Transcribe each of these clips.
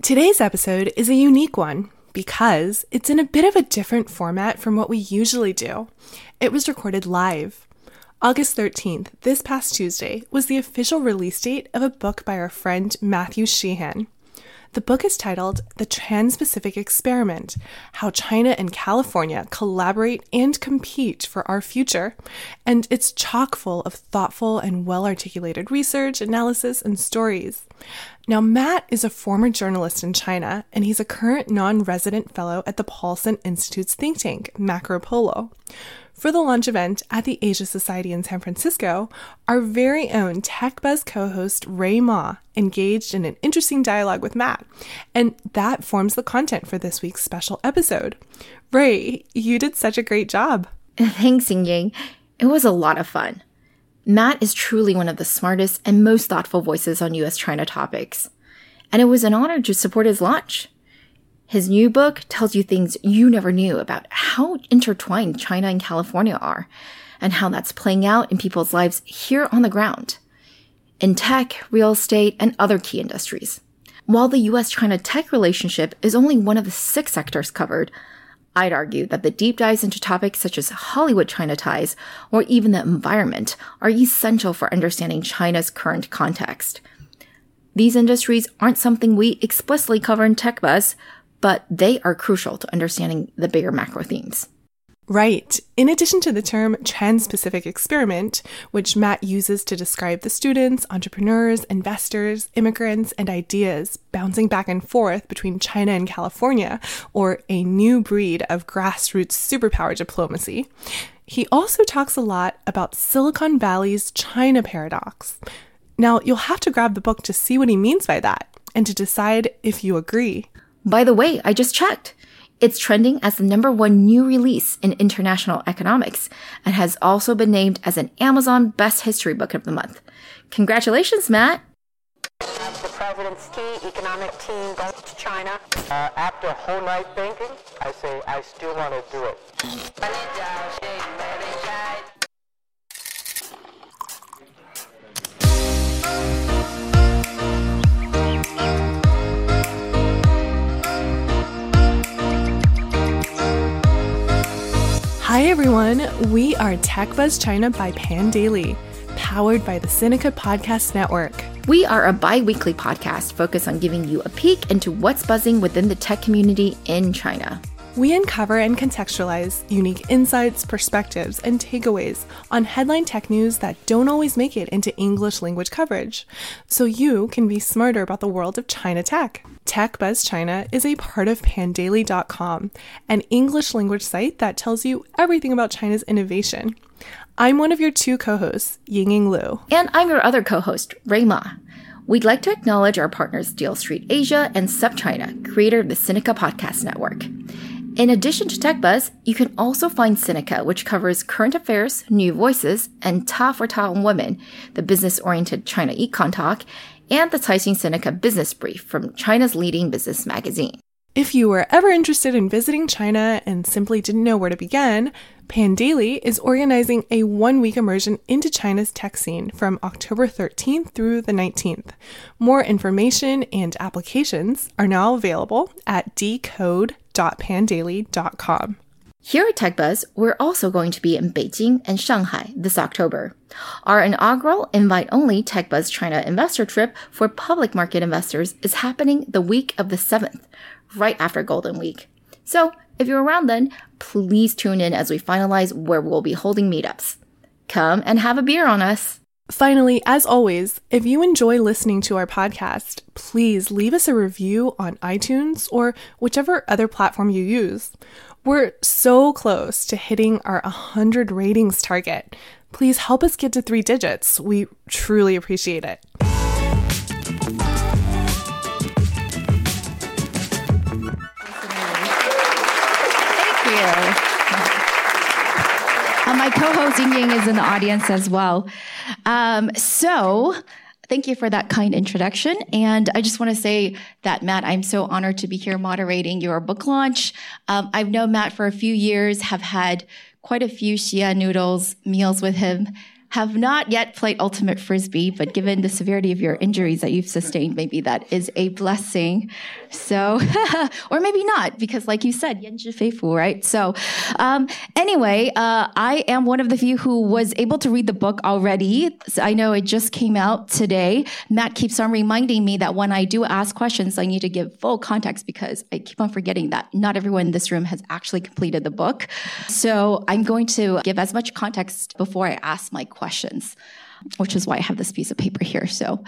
Today's episode is a unique one because it's in a bit of a different format from what we usually do. It was recorded live. August 13th, this past Tuesday, was the official release date of a book by our friend Matthew Sheehan. The book is titled The Trans Pacific Experiment How China and California Collaborate and Compete for Our Future. And it's chock full of thoughtful and well articulated research, analysis, and stories. Now, Matt is a former journalist in China, and he's a current non resident fellow at the Paulson Institute's think tank, Macropolo. For the launch event at the Asia Society in San Francisco, our very own TechBuzz co host Rui Ma engaged in an interesting dialogue with Matt, and that forms the content for this week's special episode. Ray, you did such a great job. Thanks, Ying. It was a lot of fun. Matt is truly one of the smartest and most thoughtful voices on US China topics, and it was an honor to support his launch. His new book tells you things you never knew about how intertwined China and California are, and how that's playing out in people's lives here on the ground, in tech, real estate, and other key industries. While the US China tech relationship is only one of the six sectors covered, I'd argue that the deep dives into topics such as Hollywood China ties or even the environment are essential for understanding China's current context. These industries aren't something we explicitly cover in TechBuzz, but they are crucial to understanding the bigger macro themes. Right. In addition to the term Trans Pacific Experiment, which Matt uses to describe the students, entrepreneurs, investors, immigrants, and ideas bouncing back and forth between China and California, or a new breed of grassroots superpower diplomacy, he also talks a lot about Silicon Valley's China paradox. Now, you'll have to grab the book to see what he means by that and to decide if you agree. By the way, I just checked. It's trending as the number one new release in international economics and has also been named as an Amazon Best History Book of the Month. Congratulations, Matt! The president's key economic team goes to China. Uh, after a whole night thinking, I say I still want to do it. Hi everyone, we are TechBuzz China by Pandaily, powered by the Sinica Podcast Network. We are a bi weekly podcast focused on giving you a peek into what's buzzing within the tech community in China. We uncover and contextualize unique insights, perspectives, and takeaways on headline tech news that don't always make it into English language coverage, so you can be smarter about the world of China tech. Tech Buzz China is a part of pandaily.com, an English language site that tells you everything about China's innovation. I'm one of your two co hosts, Yingying Liu. And I'm your other co host, Rui Ma. We'd like to acknowledge our partners Deal Street Asia and SupChina, creator of the Sinica Podcast Network. In addition to TechBuzz, you can also find Sinica, which covers current affairs, new voices, and Ta for Ta on Women, the business-oriented China Econ Talk, and the Caixin Sinica Business Brief from China's leading business magazine. If you were ever interested in visiting China and simply didn't know where to begin, Pandaily is organizing a one week immersion into China's tech scene from October 13th through the 19th. More information and applications are now available at decode.pandaily.com. Here at TechBuzz, we're also going to be in Beijing and Shanghai this October. Our inaugural invite-only TechBuzz China investor trip for public market investors is happening the week of the 7th, right after Golden Week. So, if you're around then, please tune in as we finalize where we'll be holding meetups. Come and have a beer on us. Finally, as always, if you enjoy listening to our podcast, please leave us a review on iTunes or whichever other platform you use. We're so close to hitting our 100 ratings target. Please help us get to three digits. We truly appreciate it. Thank you. Co-host Ying Ying is in the audience as well. Um, so thank you for that kind introduction. And I just want to say that Matt, I'm so honored to be here moderating your book launch. Um, I've known Matt for a few years, have had quite a few Xia noodles meals with him have not yet played ultimate frisbee, but given the severity of your injuries that you've sustained, maybe that is a blessing. So, or maybe not, because like you said, Yenji Feifu, right? So, um, anyway, uh, I am one of the few who was able to read the book already. So I know it just came out today. Matt keeps on reminding me that when I do ask questions, I need to give full context because I keep on forgetting that not everyone in this room has actually completed the book. So, I'm going to give as much context before I ask my question questions, which is why I have this piece of paper here. So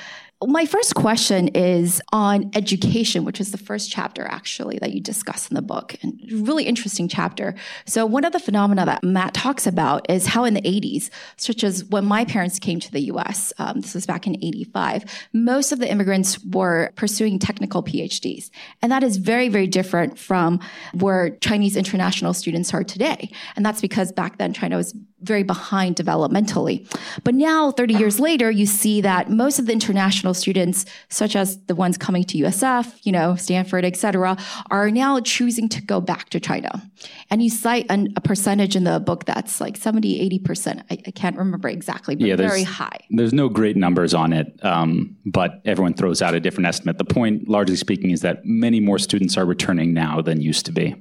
my first question is on education, which is the first chapter actually that you discuss in the book, and really interesting chapter. So one of the phenomena that Matt talks about is how in the 80s, such as when my parents came to the U.S., um, this was back in 85, most of the immigrants were pursuing technical PhDs, and that is very, very different from where Chinese international students are today. And that's because back then China was very behind developmentally. But now, 30 years later, you see that most of the international students, such as the ones coming to USF, you know, Stanford, et cetera, are now choosing to go back to China. And you cite an, a percentage in the book that's like 70, 80%. I, I can't remember exactly, but yeah, very high. There's no great numbers on it, um, but everyone throws out a different estimate. The point, largely speaking, is that many more students are returning now than used to be.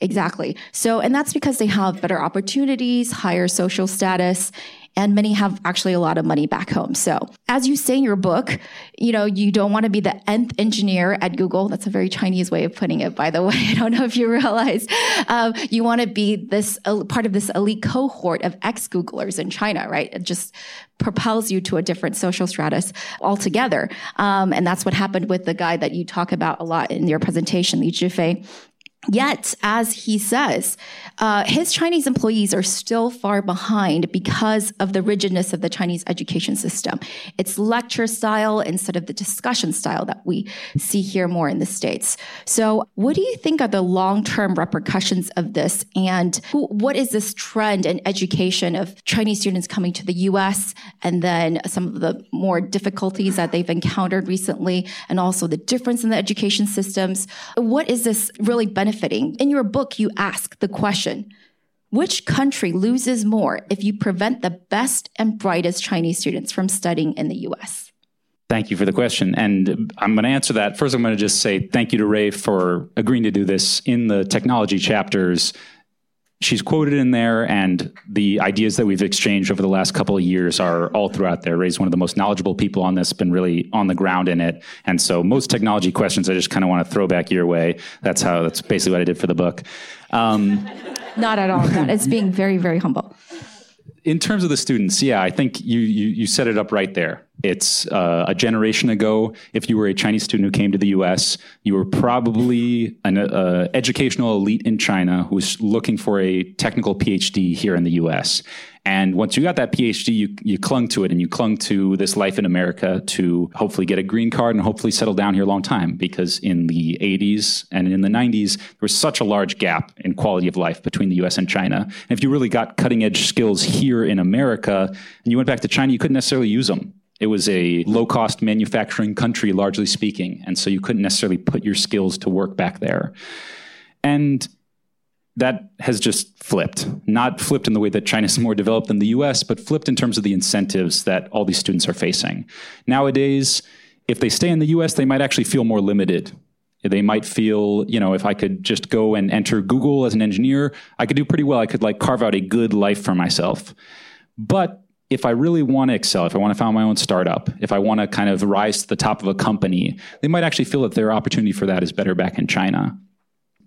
Exactly. So, and that's because they have better opportunities, higher social status, and many have actually a lot of money back home. So, as you say in your book, you know, you don't want to be the nth engineer at Google. That's a very Chinese way of putting it, by the way. I don't know if you realize. Um, you want to be this uh, part of this elite cohort of ex Googlers in China, right? It just propels you to a different social stratus altogether. Um, and that's what happened with the guy that you talk about a lot in your presentation, Li Zhifei. Yet, as he says, uh, his Chinese employees are still far behind because of the rigidness of the Chinese education system. It's lecture style instead of the discussion style that we see here more in the States. So, what do you think are the long term repercussions of this? And who, what is this trend in education of Chinese students coming to the US and then some of the more difficulties that they've encountered recently, and also the difference in the education systems? What is this really benefiting? In your book, you ask the question which country loses more if you prevent the best and brightest Chinese students from studying in the US? Thank you for the question. And I'm going to answer that. First, I'm going to just say thank you to Ray for agreeing to do this in the technology chapters she's quoted in there, and the ideas that we've exchanged over the last couple of years are all throughout there. Ray's one of the most knowledgeable people on this, been really on the ground in it. And so most technology questions I just kind of want to throw back your way. That's how, that's basically what I did for the book. Um, Not at all. It's being very, very humble in terms of the students, yeah, I think you you, you set it up right there. It's uh, a generation ago. If you were a Chinese student who came to the U.S., you were probably an uh, educational elite in China who was looking for a technical PhD here in the U.S. And once you got that PhD, you, you clung to it and you clung to this life in America to hopefully get a green card and hopefully settle down here a long time. Because in the 80s and in the 90s, there was such a large gap in quality of life between the US and China. And if you really got cutting edge skills here in America and you went back to China, you couldn't necessarily use them. It was a low cost manufacturing country, largely speaking. And so you couldn't necessarily put your skills to work back there. And that has just flipped. Not flipped in the way that China is more developed than the US, but flipped in terms of the incentives that all these students are facing. Nowadays, if they stay in the US, they might actually feel more limited. They might feel, you know, if I could just go and enter Google as an engineer, I could do pretty well. I could like carve out a good life for myself. But if I really want to excel, if I want to found my own startup, if I want to kind of rise to the top of a company, they might actually feel that their opportunity for that is better back in China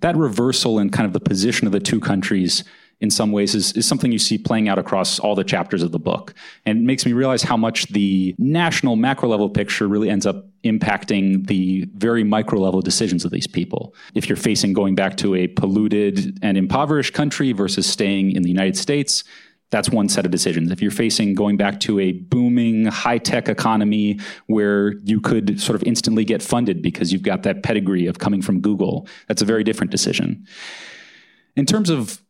that reversal in kind of the position of the two countries in some ways is, is something you see playing out across all the chapters of the book. And makes me realize how much the national macro level picture really ends up impacting the very micro level decisions of these people. If you're facing going back to a polluted and impoverished country versus staying in the United States, that's one set of decisions. If you're facing going back to a booming high tech economy where you could sort of instantly get funded because you've got that pedigree of coming from Google, that's a very different decision. In terms of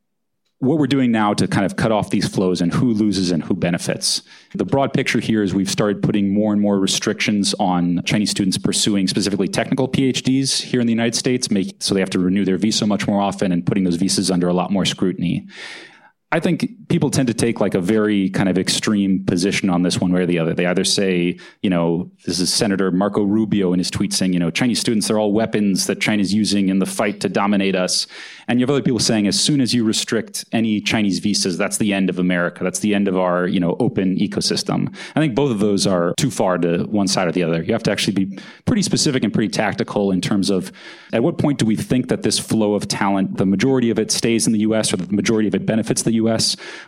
what we're doing now to kind of cut off these flows and who loses and who benefits. The broad picture here is we've started putting more and more restrictions on Chinese students pursuing specifically technical PhDs here in the United States, make, so they have to renew their visa much more often and putting those visas under a lot more scrutiny. I think people tend to take like a very kind of extreme position on this one way or the other. They either say, you know, this is Senator Marco Rubio in his tweet saying, you know, Chinese students are all weapons that China's using in the fight to dominate us. And you have other people saying, as soon as you restrict any Chinese visas, that's the end of America. That's the end of our, you know, open ecosystem. I think both of those are too far to one side or the other. You have to actually be pretty specific and pretty tactical in terms of at what point do we think that this flow of talent, the majority of it stays in the US or the majority of it benefits the US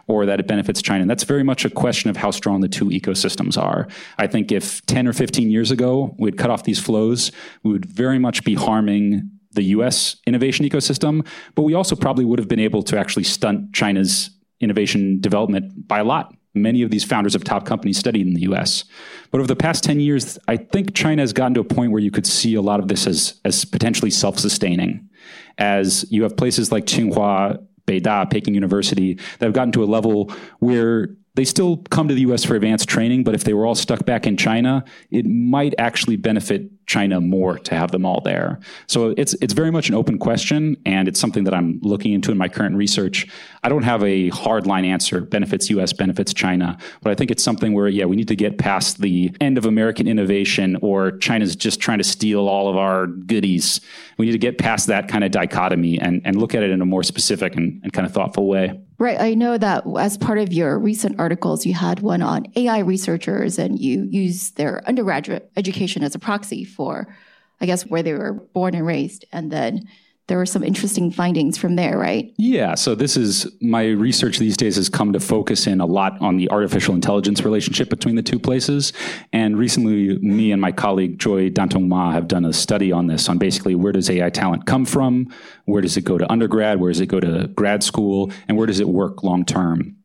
or that it benefits China. And that's very much a question of how strong the two ecosystems are. I think if 10 or 15 years ago we'd cut off these flows, we would very much be harming the US innovation ecosystem, but we also probably would have been able to actually stunt China's innovation development by a lot. Many of these founders of top companies studied in the US. But over the past 10 years, I think China has gotten to a point where you could see a lot of this as, as potentially self sustaining. As you have places like Tsinghua, Beida, Peking University, that have gotten to a level where they still come to the US for advanced training, but if they were all stuck back in China, it might actually benefit China more to have them all there. So it's it's very much an open question, and it's something that I'm looking into in my current research. I don't have a hard line answer. Benefits U.S. benefits China, but I think it's something where yeah, we need to get past the end of American innovation or China's just trying to steal all of our goodies. We need to get past that kind of dichotomy and and look at it in a more specific and, and kind of thoughtful way. Right. I know that as part of your recent articles, you had one on AI researchers and you use their undergraduate education as a proxy for, I guess, where they were born and raised. And then there were some interesting findings from there, right? Yeah. So this is my research these days has come to focus in a lot on the artificial intelligence relationship between the two places. And recently, me and my colleague Joy Dantong Ma have done a study on this on basically where does AI talent come from, where does it go to undergrad, where does it go to grad school, and where does it work long term.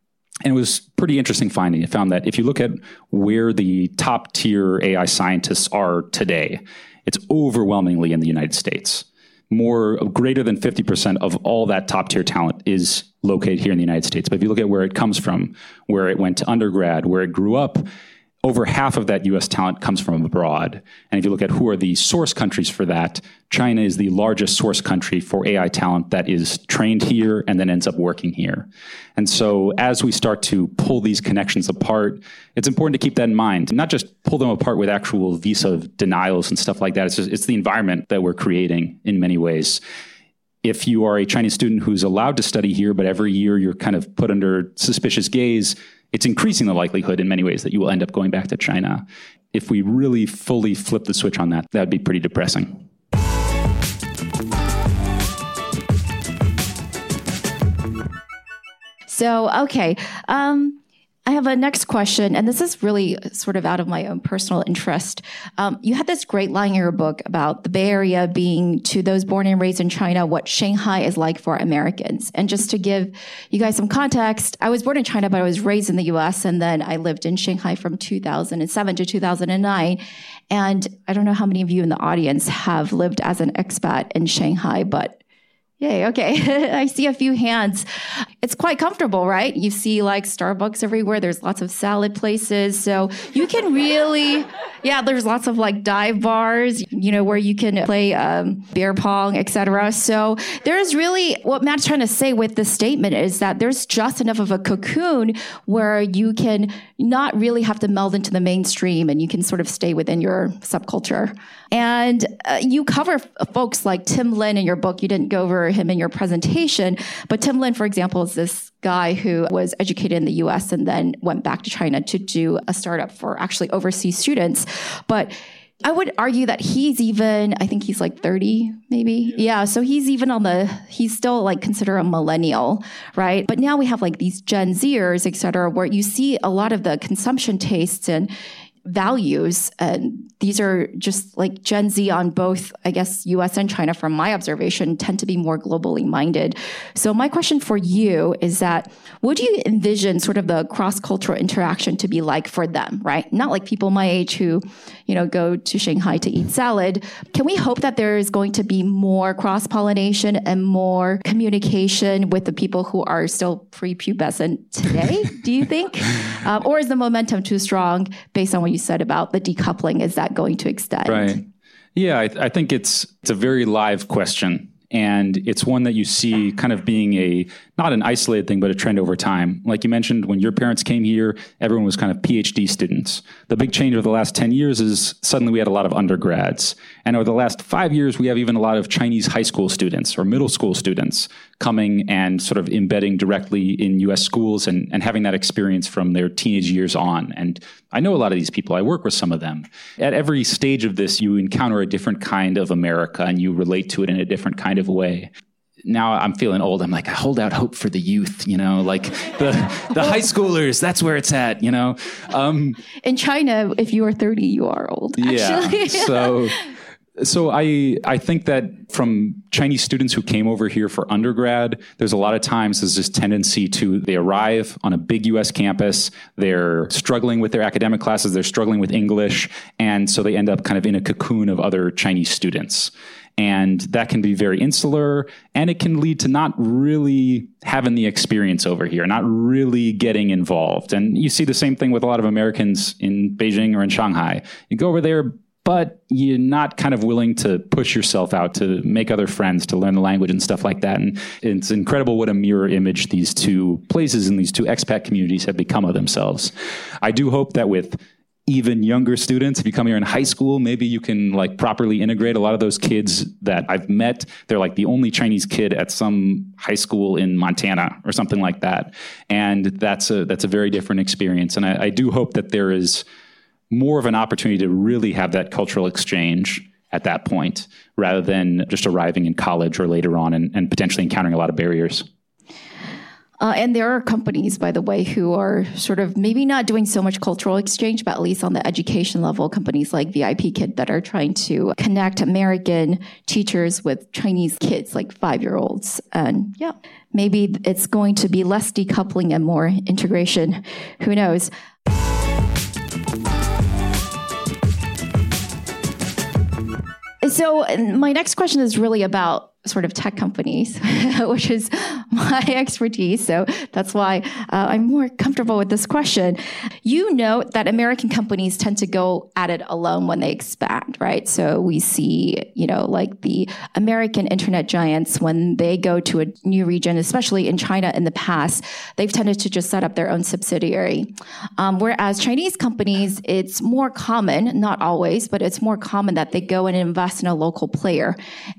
And it was pretty interesting finding. It found that if you look at where the top tier AI scientists are today, it's overwhelmingly in the United States more greater than 50% of all that top tier talent is located here in the United States. But if you look at where it comes from, where it went to undergrad, where it grew up, over half of that US talent comes from abroad. And if you look at who are the source countries for that, China is the largest source country for AI talent that is trained here and then ends up working here. And so as we start to pull these connections apart, it's important to keep that in mind. Not just pull them apart with actual visa denials and stuff like that. It's, just, it's the environment that we're creating in many ways if you are a Chinese student who's allowed to study here, but every year you're kind of put under suspicious gaze, it's increasing the likelihood in many ways that you will end up going back to China. If we really fully flip the switch on that, that would be pretty depressing. So, okay. Um, I have a next question, and this is really sort of out of my own personal interest. Um, you had this great line in your book about the Bay Area being to those born and raised in China what Shanghai is like for Americans. And just to give you guys some context, I was born in China, but I was raised in the US, and then I lived in Shanghai from 2007 to 2009. And I don't know how many of you in the audience have lived as an expat in Shanghai, but Yay, okay. I see a few hands. It's quite comfortable, right? You see like Starbucks everywhere. There's lots of salad places. So you can really, yeah, there's lots of like dive bars, you know, where you can play um, beer pong, etc. So there's really, what Matt's trying to say with this statement is that there's just enough of a cocoon where you can not really have to meld into the mainstream and you can sort of stay within your subculture. And uh, you cover folks like Tim Lin in your book. You didn't go over him in your presentation, but Tim Lin, for example, is this guy who was educated in the US and then went back to China to do a startup for actually overseas students. But I would argue that he's even, I think he's like 30, maybe. Yeah. So he's even on the, he's still like considered a millennial, right? But now we have like these Gen Zers, et cetera, where you see a lot of the consumption tastes and, values. And these are just like Gen Z on both, I guess, US and China, from my observation, tend to be more globally minded. So, my question for you is that would you envision sort of the cross cultural interaction to be like for them, right? Not like people my age who, you know, go to Shanghai to eat salad. Can we hope that there is going to be more cross pollination and more communication with the people who are still prepubescent today? do you think? Um, or is the momentum too strong based on what you said about the decoupling? Is that going to extend? Right. Yeah, I, I think it's it's a very live question And it's one that you see kind of being a not an isolated thing, but a trend over time. Like you mentioned, when your parents came here, everyone was kind of PhD students. The big change over the last 10 years is suddenly we had a lot of undergrads. And over the last five years, we have even a lot of Chinese high school students or middle school students coming and sort of embedding directly in US schools and, and having that experience from their teenage years on. And I know a lot of these people, I work with some of them. At every stage of this, you encounter a different kind of America and you relate to it in a different kind of way now I'm feeling old. I'm like, I hold out hope for the youth, you know, like the the high schoolers. That's where it's at, you know. Um, In China, if you are 30, you are old. Actually. yeah. So, so I I think that from Chinese students who came over here for undergrad, there's a lot of times there's this tendency to they arrive on a big U.S. campus, they're struggling with their academic classes, they're struggling with English, and so they end up kind of in a cocoon of other Chinese students. And that can be very insular, and it can lead to not really having the experience over here, not really getting involved. And you see the same thing with a lot of Americans in Beijing or in Shanghai. You go over there, but you're not kind of willing to push yourself out to make other friends, to learn the language and stuff like that. And it's incredible what a mirror image these two places and these two expat communities have become of themselves. I do hope that with even younger students if you come here in high school maybe you can like properly integrate a lot of those kids that i've met they're like the only chinese kid at some high school in montana or something like that and that's a that's a very different experience and i, I do hope that there is more of an opportunity to really have that cultural exchange at that point rather than just arriving in college or later on and, and potentially encountering a lot of barriers Uh, and there are companies, by the way, who are sort of maybe not doing so much cultural exchange, but at least on the education level, companies like VIP Kid that are trying to connect American teachers with Chinese kids, like five year olds. And yeah, maybe it's going to be less decoupling and more integration. Who knows? So, my next question is really about sort of tech companies, which is my expertise. So that's why uh, I'm more comfortable with this question. You note that American companies tend to go at it alone when they expand, right? So we see, you know, like the American internet giants, when they go to a new region, especially in China in the past, they've tended to just set up their own subsidiary. Um, whereas Chinese companies, it's more common, not always, but it's more common that they go and invest in a local player.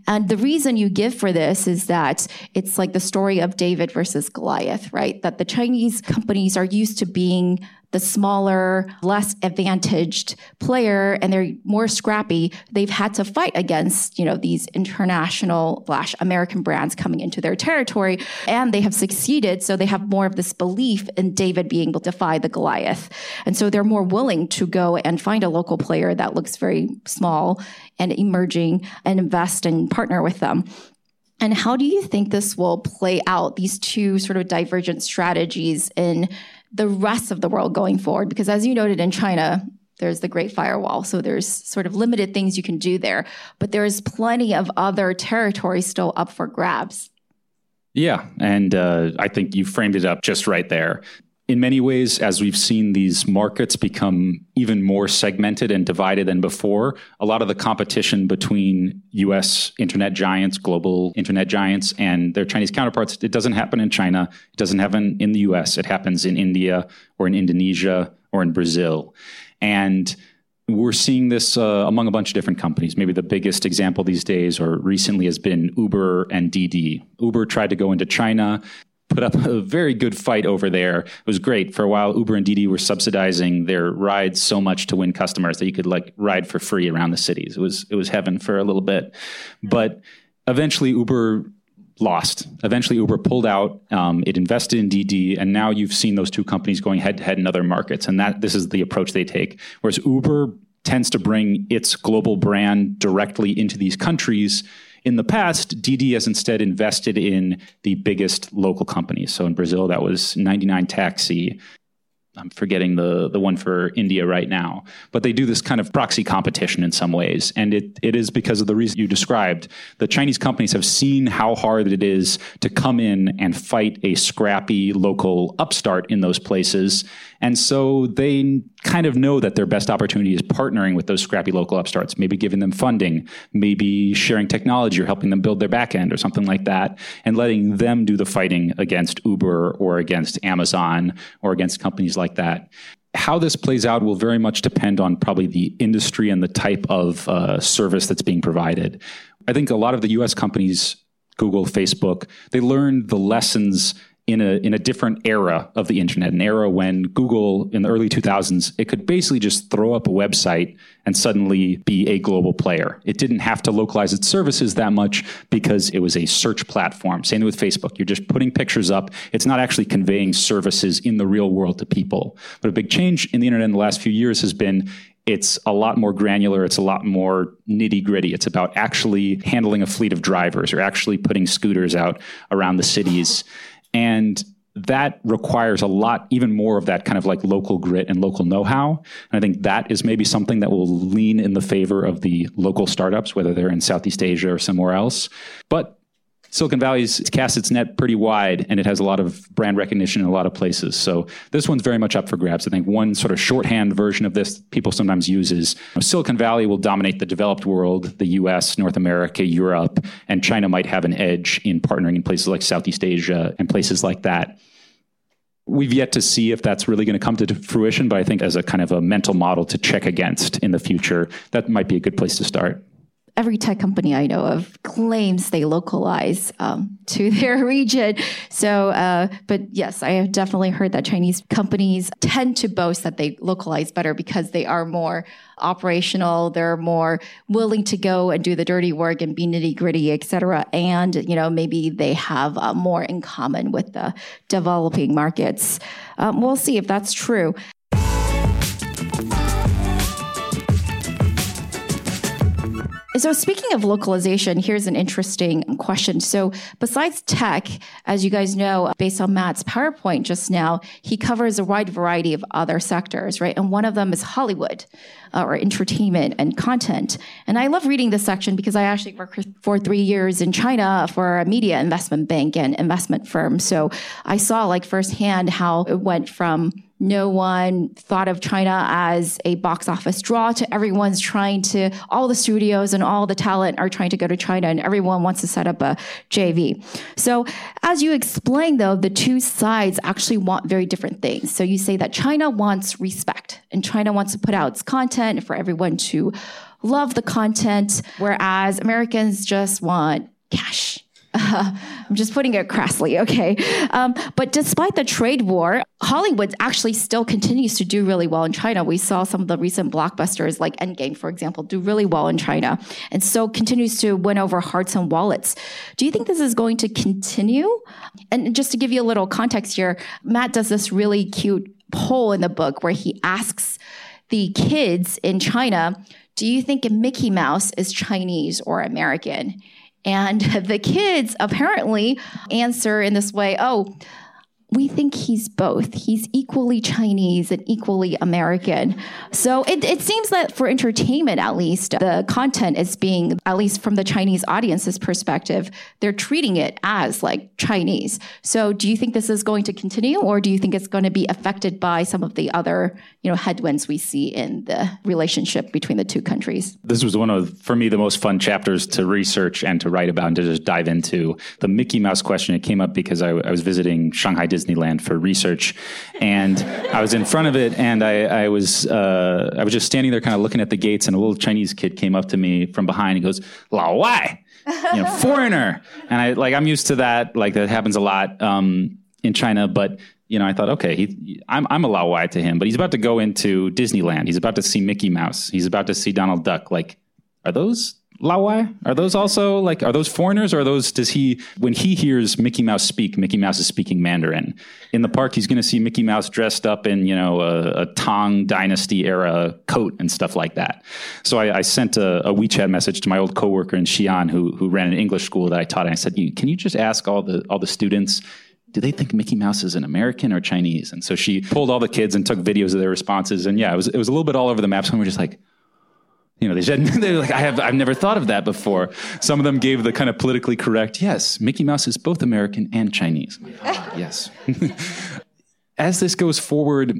And the reason you give for this is that it's like the story of David versus Goliath, right? That the Chinese companies are used to being the smaller, less advantaged player and they're more scrappy. They've had to fight against, you know, these international slash American brands coming into their territory and they have succeeded. So they have more of this belief in David being able to defy the Goliath. And so they're more willing to go and find a local player that looks very small and emerging and invest and partner with them. And how do you think this will play out, these two sort of divergent strategies in the rest of the world going forward? Because as you noted in China, there's the Great Firewall. So there's sort of limited things you can do there, but there's plenty of other territory still up for grabs. Yeah. And uh, I think you framed it up just right there in many ways, as we've seen these markets become even more segmented and divided than before, a lot of the competition between US internet giants, global internet giants, and their Chinese counterparts, it doesn't happen in China. It doesn't happen in the US. It happens in India or in Indonesia or in Brazil. And we're seeing this uh, among a bunch of different companies. Maybe the biggest example these days or recently has been Uber and Didi. Uber tried to go into China put up a very good fight over there. It was great. For a while, Uber and Didi were subsidizing their rides so much to win customers that you could like ride for free around the cities. It was it was heaven for a little bit, but eventually Uber lost. Eventually, Uber pulled out. Um, it invested in Didi, and now you've seen those two companies going head to head in other markets. And that this is the approach they take. Whereas Uber tends to bring its global brand directly into these countries in the past, Didi has instead invested in the biggest local companies. So in Brazil, that was 99 Taxi. I'm forgetting the the one for India right now, but they do this kind of proxy competition in some ways, and it it is because of the reason you described. The Chinese companies have seen how hard it is to come in and fight a scrappy local upstart in those places, And so they kind of know that their best opportunity is partnering with those scrappy local upstarts, maybe giving them funding, maybe sharing technology or helping them build their backend or something like that, and letting them do the fighting against Uber or against Amazon or against companies like that how this plays out will very much depend on probably the industry and the type of uh, service that's being provided. I think a lot of the US companies, Google, Facebook, they learned the lessons in a in a different era of the internet, an era when Google in the early 2000s it could basically just throw up a website and suddenly be a global player. It didn't have to localize its services that much because it was a search platform. Same with Facebook. You're just putting pictures up. It's not actually conveying services in the real world to people. But a big change in the internet in the last few years has been it's a lot more granular. It's a lot more nitty gritty. It's about actually handling a fleet of drivers or actually putting scooters out around the cities. And that requires a lot, even more of that kind of like local grit and local know how. And I think that is maybe something that will lean in the favor of the local startups, whether they're in Southeast Asia or somewhere else. But Silicon Valley's cast its net pretty wide and it has a lot of brand recognition in a lot of places. So this one's very much up for grabs. I think one sort of shorthand version of this people sometimes use is you know, Silicon Valley will dominate the developed world, the US, North America, Europe, and China might have an edge in partnering in places like Southeast Asia and places like that. We've yet to see if that's really going to come to fruition, but I think as a kind of a mental model to check against in the future, that might be a good place to start every tech company I know of claims they localize um, to their region. So, uh, but yes, I have definitely heard that Chinese companies tend to boast that they localize better because they are more operational. They're more willing to go and do the dirty work and be nitty gritty, et cetera. And, you know, maybe they have uh, more in common with the developing markets. Um, we'll see if that's true. So, speaking of localization, here's an interesting question. So, besides tech, as you guys know, based on Matt's PowerPoint just now, he covers a wide variety of other sectors, right? And one of them is Hollywood uh, or entertainment and content. And I love reading this section because I actually worked for three years in China for a media investment bank and investment firm. So, I saw like firsthand how it went from no one thought of China as a box office draw to everyone's trying to, all the studios and all the talent are trying to go to China and everyone wants to set up a JV. So as you explain though, the two sides actually want very different things. So you say that China wants respect and China wants to put out its content for everyone to love the content, whereas Americans just want cash I'm just putting it crassly, okay? Um, but despite the trade war, Hollywood actually still continues to do really well in China. We saw some of the recent blockbusters, like Endgame, for example, do really well in China, and so continues to win over hearts and wallets. Do you think this is going to continue? And just to give you a little context here, Matt does this really cute poll in the book where he asks the kids in China, do you think Mickey Mouse is Chinese or American? And the kids apparently answer in this way oh, we think he's both. He's equally Chinese and equally American. So it, it seems that for entertainment, at least, the content is being, at least from the Chinese audience's perspective, they're treating it as like Chinese. So do you think this is going to continue or do you think it's going to be affected by some of the other, you know, headwinds we see in the relationship between the two countries? This was one of, for me, the most fun chapters to research and to write about and to just dive into. The Mickey Mouse question, it came up because I, I was visiting Shanghai Disney Disneyland for research, and I was in front of it, and I, I was uh, I was just standing there, kind of looking at the gates, and a little Chinese kid came up to me from behind. He goes, "Lao Wai," you know, foreigner, and I like I'm used to that. Like that happens a lot um, in China, but you know, I thought, okay, he, I'm, I'm a Lao Wai to him, but he's about to go into Disneyland. He's about to see Mickey Mouse. He's about to see Donald Duck. Like, are those Laowai? Are those also like are those foreigners or are those does he when he hears Mickey Mouse speak, Mickey Mouse is speaking Mandarin. In the park he's gonna see Mickey Mouse dressed up in, you know, a, a Tang dynasty era coat and stuff like that. So I, I sent a, a, WeChat message to my old coworker in Xi'an who who ran an English school that I taught and I said, Can you just ask all the all the students do they think Mickey Mouse is an American or Chinese? And so she pulled all the kids and took videos of their responses. And yeah, it was it was a little bit all over the map. So we were just like, you know, they said they're like, I have, I've never thought of that before. Some of them gave the kind of politically correct, yes, Mickey Mouse is both American and Chinese. yes. As this goes forward,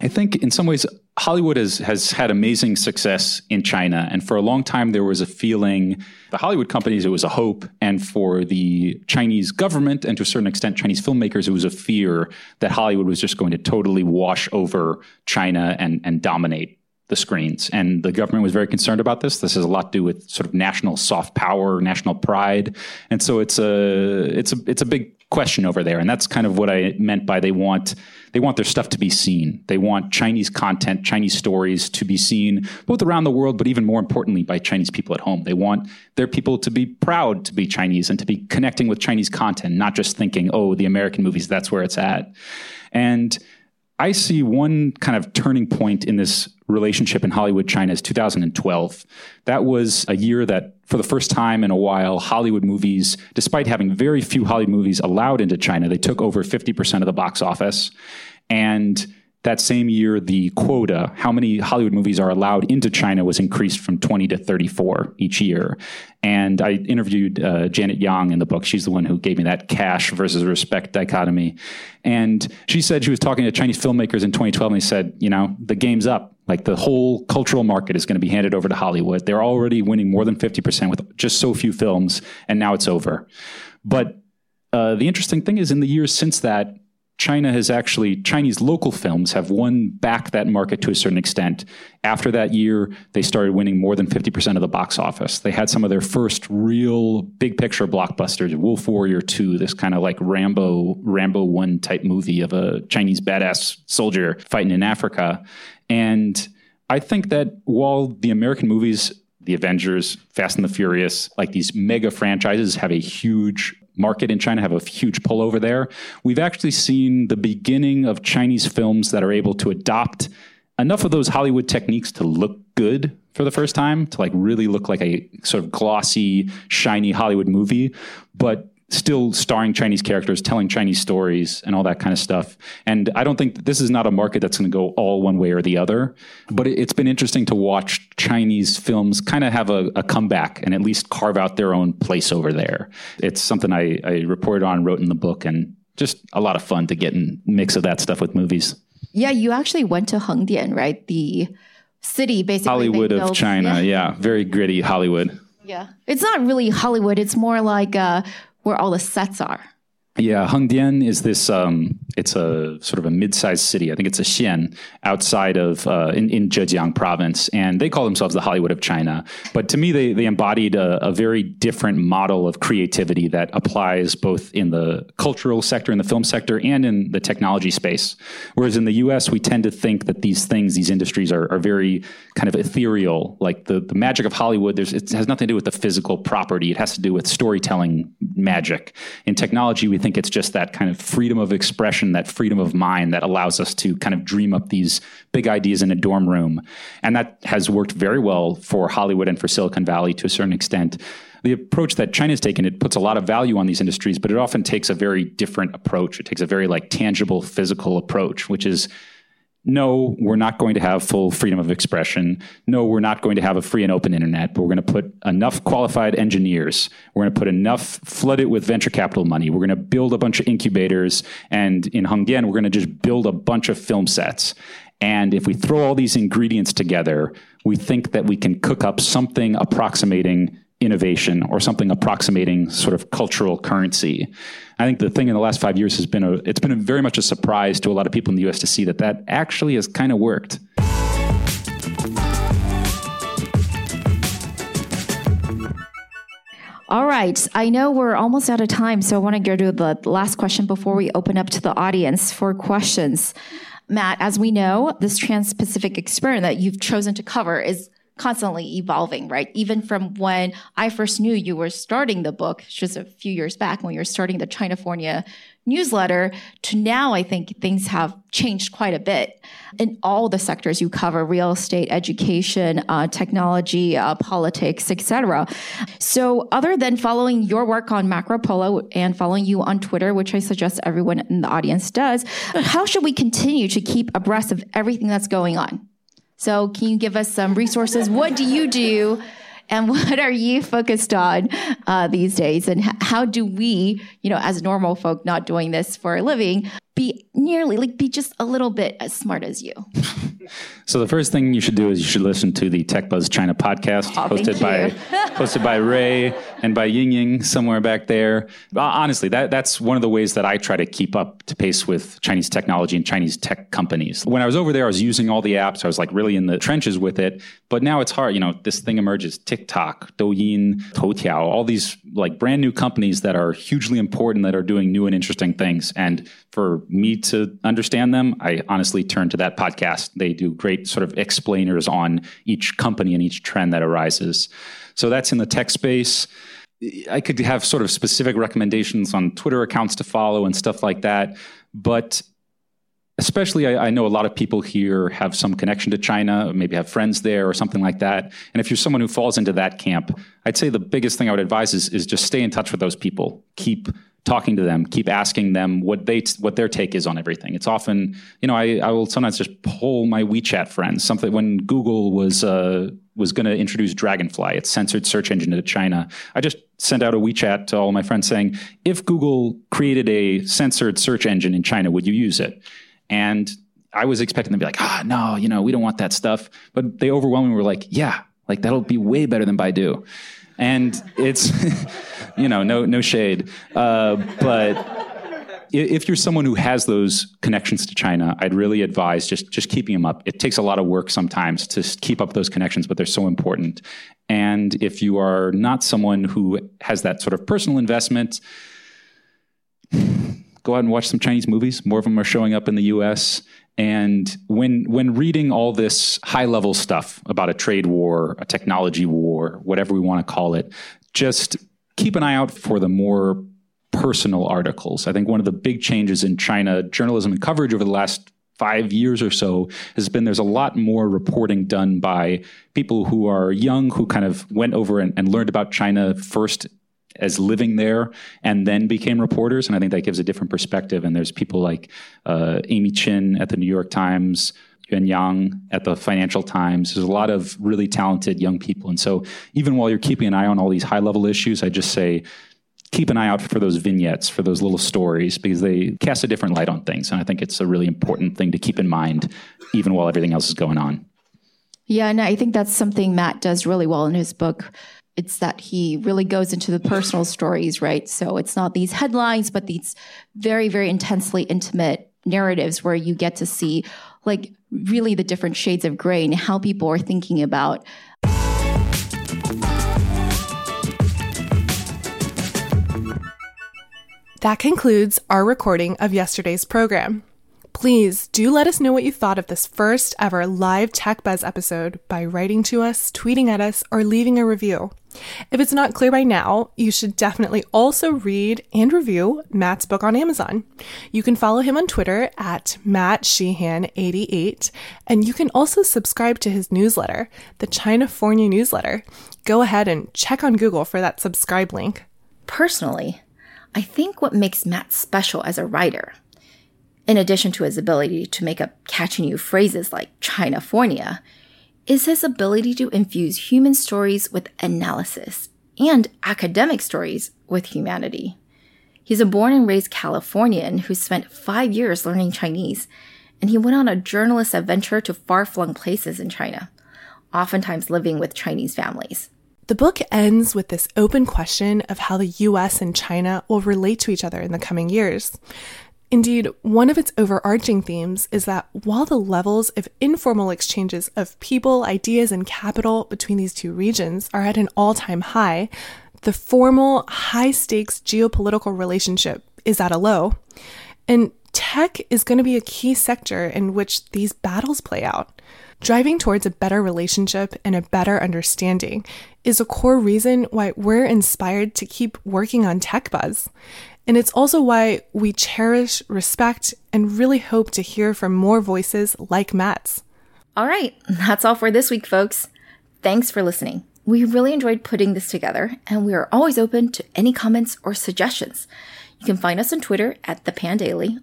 I think in some ways Hollywood has has had amazing success in China, and for a long time there was a feeling the Hollywood companies it was a hope, and for the Chinese government and to a certain extent Chinese filmmakers it was a fear that Hollywood was just going to totally wash over China and and dominate the screens. And the government was very concerned about this. This has a lot to do with sort of national soft power, national pride, and so it's a it's a it's a big question over there. And that's kind of what I meant by they want they want their stuff to be seen. They want Chinese content, Chinese stories to be seen both around the world, but even more importantly by Chinese people at home. They want their people to be proud to be Chinese and to be connecting with Chinese content, not just thinking, oh, the American movies, that's where it's at. And I see one kind of turning point in this relationship in Hollywood China is 2012. That was a year that, for the first time in a while, Hollywood movies, despite having very few Hollywood movies allowed into China, they took over 50% of the box office. And that same year, the quota, how many Hollywood movies are allowed into China, was increased from 20 to 34 each year. And I interviewed uh, Janet Yang in the book. She's the one who gave me that cash versus respect dichotomy. And she said she was talking to Chinese filmmakers in 2012, and they said, you know, the game's up. Like the whole cultural market is going to be handed over to Hollywood. They're already winning more than 50% with just so few films, and now it's over. But uh, the interesting thing is, in the years since that, China has actually, Chinese local films have won back that market to a certain extent. After that year, they started winning more than 50% of the box office. They had some of their first real big picture blockbusters, Wolf Warrior 2, this kind of like Rambo, Rambo 1 type movie of a Chinese badass soldier fighting in Africa. And I think that while the American movies, the Avengers, Fast and the Furious, like these mega franchises have a huge market in China, have a huge pull over there. We've actually seen the beginning of Chinese films that are able to adopt enough of those Hollywood techniques to look good for the first time, to like really look like a sort of glossy, shiny Hollywood movie, but still starring Chinese characters, telling Chinese stories, and all that kind of stuff. And I don't think this is not a market that's going to go all one way or the other. But it's been interesting to watch Chinese films kind of have a, a comeback and at least carve out their own place over there. It's something I, I reported on, wrote in the book, and just a lot of fun to get in mix of that stuff with movies. Yeah, you actually went to Hengdian, right? The city basically. Hollywood of China. Yeah. yeah. very gritty Hollywood. Yeah. It's not really Hollywood. It's more like uh, where all the sets are. Yeah, Hengdian is this. Um, it's a sort of a mid-sized city. I think it's a xian outside of uh, in, in Zhejiang province, and they call themselves the Hollywood of China. But to me, they they embodied a, a, very different model of creativity that applies both in the cultural sector, in the film sector, and in the technology space. Whereas in the U.S., we tend to think that these things, these industries, are, are very kind of ethereal. Like the the magic of Hollywood, there's it has nothing to do with the physical property. It has to do with storytelling magic. In technology, we think it's just that kind of freedom of expression, that freedom of mind that allows us to kind of dream up these big ideas in a dorm room. And that has worked very well for Hollywood and for Silicon Valley to a certain extent. The approach that China's taken, it puts a lot of value on these industries, but it often takes a very different approach. It takes a very like tangible, physical approach, which is no, we're not going to have full freedom of expression. No, we're not going to have a free and open internet, but we're going to put enough qualified engineers. We're going to put enough, flood it with venture capital money. We're going to build a bunch of incubators. And in Hengdian, we're going to just build a bunch of film sets. And if we throw all these ingredients together, we think that we can cook up something approximating innovation or something approximating sort of cultural currency. I think the thing in the last five years has been a, it's been a very much a surprise to a lot of people in the U.S. to see that that actually has kind of worked. All right. I know we're almost out of time, so I want to go to the last question before we open up to the audience for questions. Matt, as we know, this Trans Pacific experiment that you've chosen to cover is constantly evolving, right? Even from when I first knew you were starting the book, just a few years back when you were starting the Chinafornia newsletter to now, I think things have changed quite a bit in all the sectors you cover: real estate, education, uh, technology, uh, politics, etc. So, other than following your work on Macro Polo and following you on Twitter, which I suggest everyone in the audience does, how should we continue to keep abreast of everything that's going on? So, can you give us some resources? What do you do? And what are you focused on uh, these days? And how do we, you know, as normal folk not doing this for a living, be nearly like be just a little bit as smart as you. So the first thing you should do is you should listen to the Tech Buzz China podcast Oh, hosted by hosted by Ray and by Ying Ying somewhere back there. Uh, honestly, that that's one of the ways that I try to keep up to pace with Chinese technology and Chinese tech companies. When I was over there, I was using all the apps. I was like really in the trenches with it. But now it's hard. You know, this thing emerges: TikTok, Douyin, Toutiao, all these like brand new companies that are hugely important that are doing new and interesting things. And for me to understand them, I honestly turn to that podcast. They do great sort of explainers on each company and each trend that arises. So that's in the tech space. I could have sort of specific recommendations on Twitter accounts to follow and stuff like that. But especially, I, I know a lot of people here have some connection to China, maybe have friends there or something like that. And if you're someone who falls into that camp, I'd say the biggest thing I would advise is, is just stay in touch with those people. Keep talking to them, keep asking them what they what their take is on everything. It's often, you know, I, I will sometimes just pull my WeChat friends. Something when Google was uh, was going to introduce Dragonfly, its censored search engine into China, I just sent out a WeChat to all my friends saying, if Google created a censored search engine in China, would you use it? And I was expecting them to be like, ah, no, you know, we don't want that stuff. But they overwhelmingly were like, yeah, like that'll be way better than Baidu. And it's, you know, no, no shade. Uh, but if you're someone who has those connections to China, I'd really advise just, just keeping them up. It takes a lot of work sometimes to keep up those connections, but they're so important. And if you are not someone who has that sort of personal investment, go out and watch some Chinese movies. More of them are showing up in the U.S. And when when reading all this high level stuff about a trade war, a technology war, whatever we want to call it, just keep an eye out for the more personal articles. I think one of the big changes in China journalism and coverage over the last five years or so has been there's a lot more reporting done by people who are young who kind of went over and, and learned about China first as living there and then became reporters. And I think that gives a different perspective. And there's people like uh, Amy Qin at the New York Times, Yuan Yang at the Financial Times. There's a lot of really talented young people. And so even while you're keeping an eye on all these high level issues, I just say, keep an eye out for those vignettes, for those little stories, because they cast a different light on things. And I think it's a really important thing to keep in mind, even while everything else is going on. Yeah, and I think that's something Matt does really well in his book. It's that he really goes into the personal stories, right? So it's not these headlines, but these very, very intensely intimate narratives where you get to see like really the different shades of gray and how people are thinking about That concludes our recording of yesterday's program. Please do let us know what you thought of this first ever live Tech Buzz episode by writing to us, tweeting at us, or leaving a review. If it's not clear by now, you should definitely also read and review Matt's book on Amazon. You can follow him on Twitter at Matt Sheehan88, and you can also subscribe to his newsletter, the China Chinafornia newsletter. Go ahead and check on Google for that subscribe link. Personally, I think what makes Matt special as a writer, in addition to his ability to make up catchy new phrases like Chinafornia, is his ability to infuse human stories with analysis and academic stories with humanity. He's a born and raised Californian who spent five years learning Chinese, and he went on a journalist adventure to far flung places in China, oftentimes living with Chinese families. The book ends with this open question of how the US and China will relate to each other in the coming years. Indeed, one of its overarching themes is that while the levels of informal exchanges of people, ideas, and capital between these two regions are at an all time high, the formal, high stakes geopolitical relationship is at a low. And tech is going to be a key sector in which these battles play out. Driving towards a better relationship and a better understanding is a core reason why we're inspired to keep working on Tech Buzz. And it's also why we cherish, respect, and really hope to hear from more voices like Matt's. All right, that's all for this week, folks. Thanks for listening. We really enjoyed putting this together, and we are always open to any comments or suggestions. You can find us on Twitter at the Pandaily,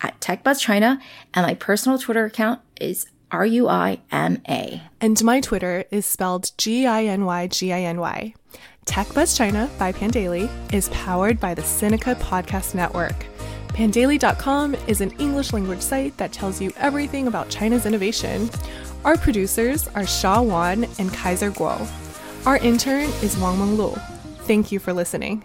at TechBuzzChina, and my personal Twitter account is R U I M A. And my Twitter is spelled G I N Y G I N Y. Tech Buzz China by Pandaily is powered by the Sinica Podcast Network. Pandaily.com is an English language site that tells you everything about China's innovation. Our producers are Sha Wan and Kaiser Kuo. Our intern is Wang Menglu. Thank you for listening.